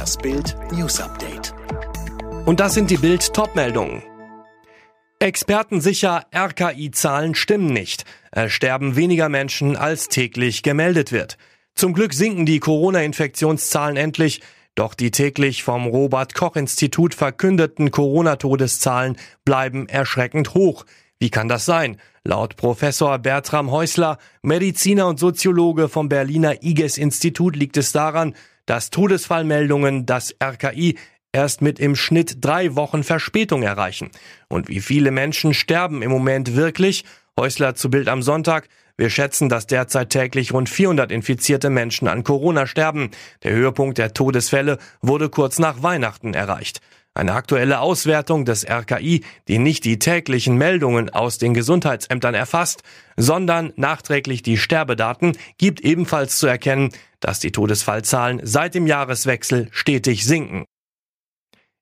Das Bild News Update. Und das sind die Bild Topmeldungen. Experten sicher, RKI-Zahlen stimmen nicht. Es sterben weniger Menschen, als täglich gemeldet wird. Zum Glück sinken die Corona-Infektionszahlen endlich, doch die täglich vom Robert Koch Institut verkündeten Corona-Todeszahlen bleiben erschreckend hoch. Wie kann das sein? Laut Professor Bertram Häusler, Mediziner und Soziologe vom Berliner IGES Institut liegt es daran, dass Todesfallmeldungen das RKI erst mit im Schnitt drei Wochen Verspätung erreichen. Und wie viele Menschen sterben im Moment wirklich? Häusler zu Bild am Sonntag. Wir schätzen, dass derzeit täglich rund 400 infizierte Menschen an Corona sterben. Der Höhepunkt der Todesfälle wurde kurz nach Weihnachten erreicht. Eine aktuelle Auswertung des RKI, die nicht die täglichen Meldungen aus den Gesundheitsämtern erfasst, sondern nachträglich die Sterbedaten, gibt ebenfalls zu erkennen, dass die Todesfallzahlen seit dem Jahreswechsel stetig sinken.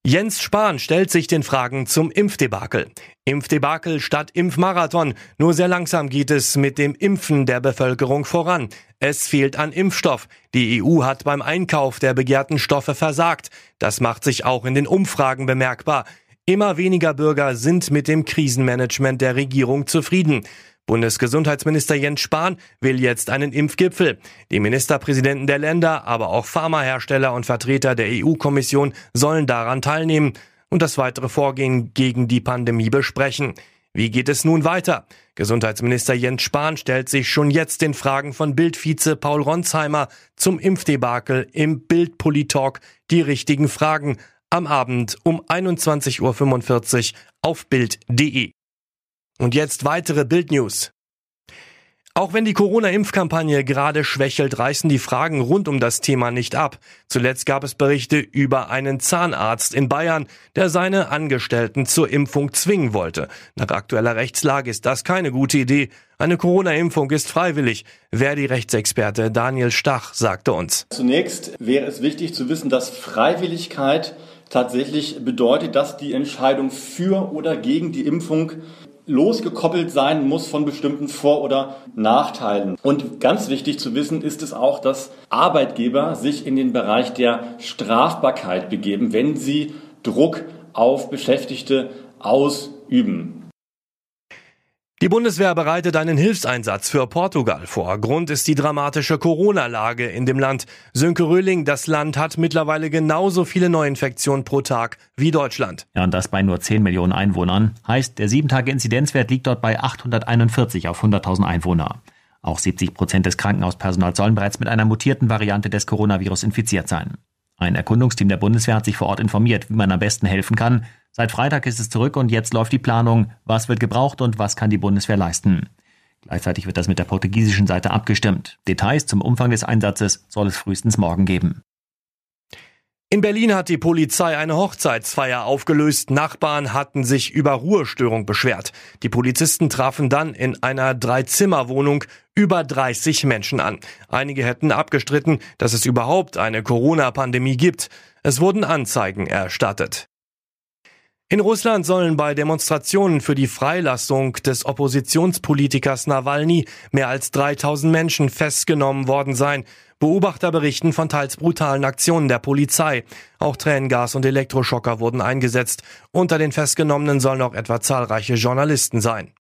Jens Spahn stellt sich den Fragen zum Impfdebakel. Impfdebakel statt Impfmarathon. Nur sehr langsam geht es mit dem Impfen der Bevölkerung voran. Es fehlt an Impfstoff. Die EU hat beim Einkauf der begehrten Stoffe versagt. Das macht sich auch in den Umfragen bemerkbar. Immer weniger Bürger sind mit dem Krisenmanagement der Regierung zufrieden. Bundesgesundheitsminister Jens Spahn will jetzt einen Impfgipfel. Die Ministerpräsidenten der Länder, aber auch Pharmahersteller und Vertreter der EU-Kommission sollen daran teilnehmen und das weitere Vorgehen gegen die Pandemie besprechen. Wie geht es nun weiter? Gesundheitsminister Jens Spahn stellt sich schon jetzt den Fragen von Bildvize Paul Ronsheimer zum Impfdebakel im Bild-Politalk die richtigen Fragen am Abend um 21.45 Uhr auf Bild.de. Und jetzt weitere Bildnews. Auch wenn die Corona-Impfkampagne gerade schwächelt, reißen die Fragen rund um das Thema nicht ab. Zuletzt gab es Berichte über einen Zahnarzt in Bayern, der seine Angestellten zur Impfung zwingen wollte. Nach aktueller Rechtslage ist das keine gute Idee. Eine Corona-Impfung ist freiwillig. Verdi-Rechtsexperte Daniel Stach sagte uns. Zunächst wäre es wichtig zu wissen, dass Freiwilligkeit tatsächlich bedeutet, dass die Entscheidung für oder gegen die Impfung losgekoppelt sein muss von bestimmten Vor- oder Nachteilen. Und ganz wichtig zu wissen ist es auch, dass Arbeitgeber sich in den Bereich der Strafbarkeit begeben, wenn sie Druck auf Beschäftigte ausüben. Die Bundeswehr bereitet einen Hilfseinsatz für Portugal vor. Grund ist die dramatische Corona-Lage in dem Land. Sönke Röhling, das Land hat mittlerweile genauso viele Neuinfektionen pro Tag wie Deutschland. Ja, und das bei nur 10 Millionen Einwohnern. Heißt, der 7-Tage-Inzidenzwert liegt dort bei 841 auf 100.000 Einwohner. Auch 70 Prozent des Krankenhauspersonals sollen bereits mit einer mutierten Variante des Coronavirus infiziert sein. Ein Erkundungsteam der Bundeswehr hat sich vor Ort informiert, wie man am besten helfen kann. Seit Freitag ist es zurück und jetzt läuft die Planung, was wird gebraucht und was kann die Bundeswehr leisten. Gleichzeitig wird das mit der portugiesischen Seite abgestimmt. Details zum Umfang des Einsatzes soll es frühestens morgen geben. In Berlin hat die Polizei eine Hochzeitsfeier aufgelöst. Nachbarn hatten sich über Ruhestörung beschwert. Die Polizisten trafen dann in einer Dreizimmerwohnung über 30 Menschen an. Einige hätten abgestritten, dass es überhaupt eine Corona-Pandemie gibt. Es wurden Anzeigen erstattet. In Russland sollen bei Demonstrationen für die Freilassung des Oppositionspolitikers Nawalny mehr als 3000 Menschen festgenommen worden sein. Beobachter berichten von teils brutalen Aktionen der Polizei. Auch Tränengas und Elektroschocker wurden eingesetzt. Unter den Festgenommenen sollen auch etwa zahlreiche Journalisten sein.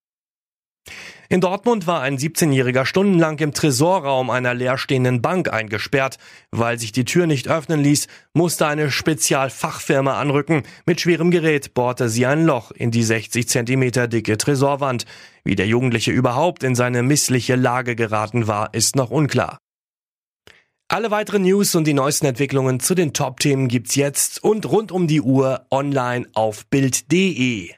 In Dortmund war ein 17-Jähriger stundenlang im Tresorraum einer leerstehenden Bank eingesperrt. Weil sich die Tür nicht öffnen ließ, musste eine Spezialfachfirma anrücken. Mit schwerem Gerät bohrte sie ein Loch in die 60 Zentimeter dicke Tresorwand. Wie der Jugendliche überhaupt in seine missliche Lage geraten war, ist noch unklar. Alle weiteren News und die neuesten Entwicklungen zu den Top-Themen gibt's jetzt und rund um die Uhr online auf Bild.de.